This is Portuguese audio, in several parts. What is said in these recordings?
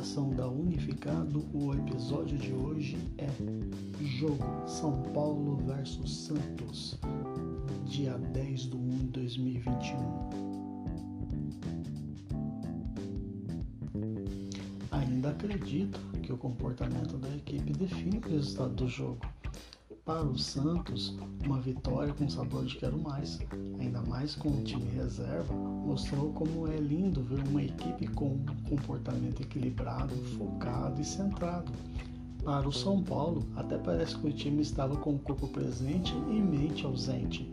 realização da Unificado, o episódio de hoje é Jogo São Paulo versus Santos, dia 10 de 1 de 2021. Ainda acredito que o comportamento da equipe define o resultado do jogo para o Santos, uma vitória com sabor de quero mais, ainda mais com o time reserva, mostrou como é lindo ver uma equipe com um comportamento equilibrado, focado e centrado. Para o São Paulo, até parece que o time estava com o corpo presente e mente ausente.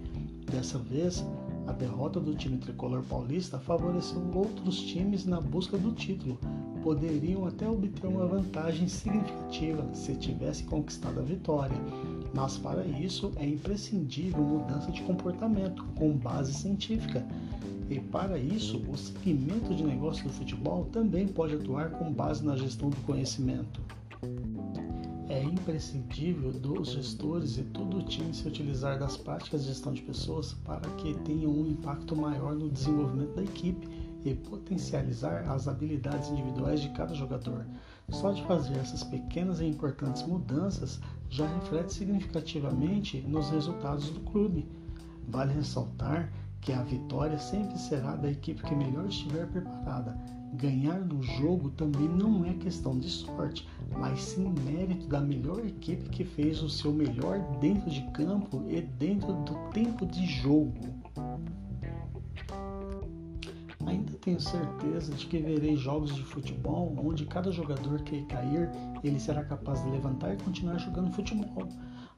Dessa vez, a derrota do time tricolor paulista favoreceu outros times na busca do título. Poderiam até obter uma vantagem significativa se tivesse conquistado a vitória, mas para isso é imprescindível mudança de comportamento com base científica. E para isso, o segmento de negócio do futebol também pode atuar com base na gestão do conhecimento. É imprescindível dos gestores e todo o time se utilizar das práticas de gestão de pessoas para que tenham um impacto maior no desenvolvimento da equipe e potencializar as habilidades individuais de cada jogador. Só de fazer essas pequenas e importantes mudanças já reflete significativamente nos resultados do clube. Vale ressaltar que a vitória sempre será da equipe que melhor estiver preparada Ganhar no jogo também não é questão de sorte, mas sim mérito da melhor equipe que fez o seu melhor dentro de campo e dentro do tempo de jogo. Tenho certeza de que verei jogos de futebol onde cada jogador que cair, ele será capaz de levantar e continuar jogando futebol,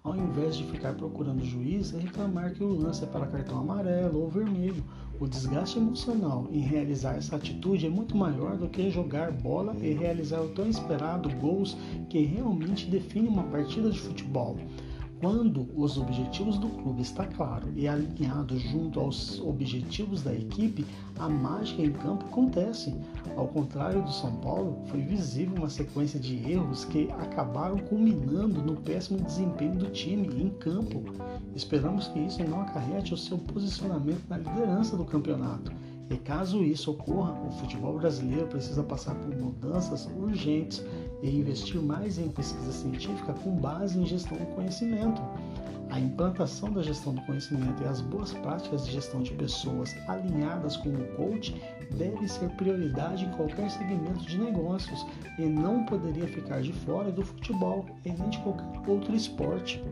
ao invés de ficar procurando o juiz e reclamar que o lance é para cartão amarelo ou vermelho o desgaste emocional em realizar essa atitude é muito maior do que jogar bola e realizar o tão esperado gols que realmente define uma partida de futebol. Quando os objetivos do clube está claro e alinhado junto aos objetivos da equipe, a mágica em campo acontece. Ao contrário do São Paulo, foi visível uma sequência de erros que acabaram culminando no péssimo desempenho do time em campo. Esperamos que isso não acarrete o seu posicionamento na liderança do campeonato. E caso isso ocorra, o futebol brasileiro precisa passar por mudanças urgentes e investir mais em pesquisa científica com base em gestão do conhecimento. A implantação da gestão do conhecimento e as boas práticas de gestão de pessoas alinhadas com o coach deve ser prioridade em qualquer segmento de negócios e não poderia ficar de fora do futebol e nem de qualquer outro esporte.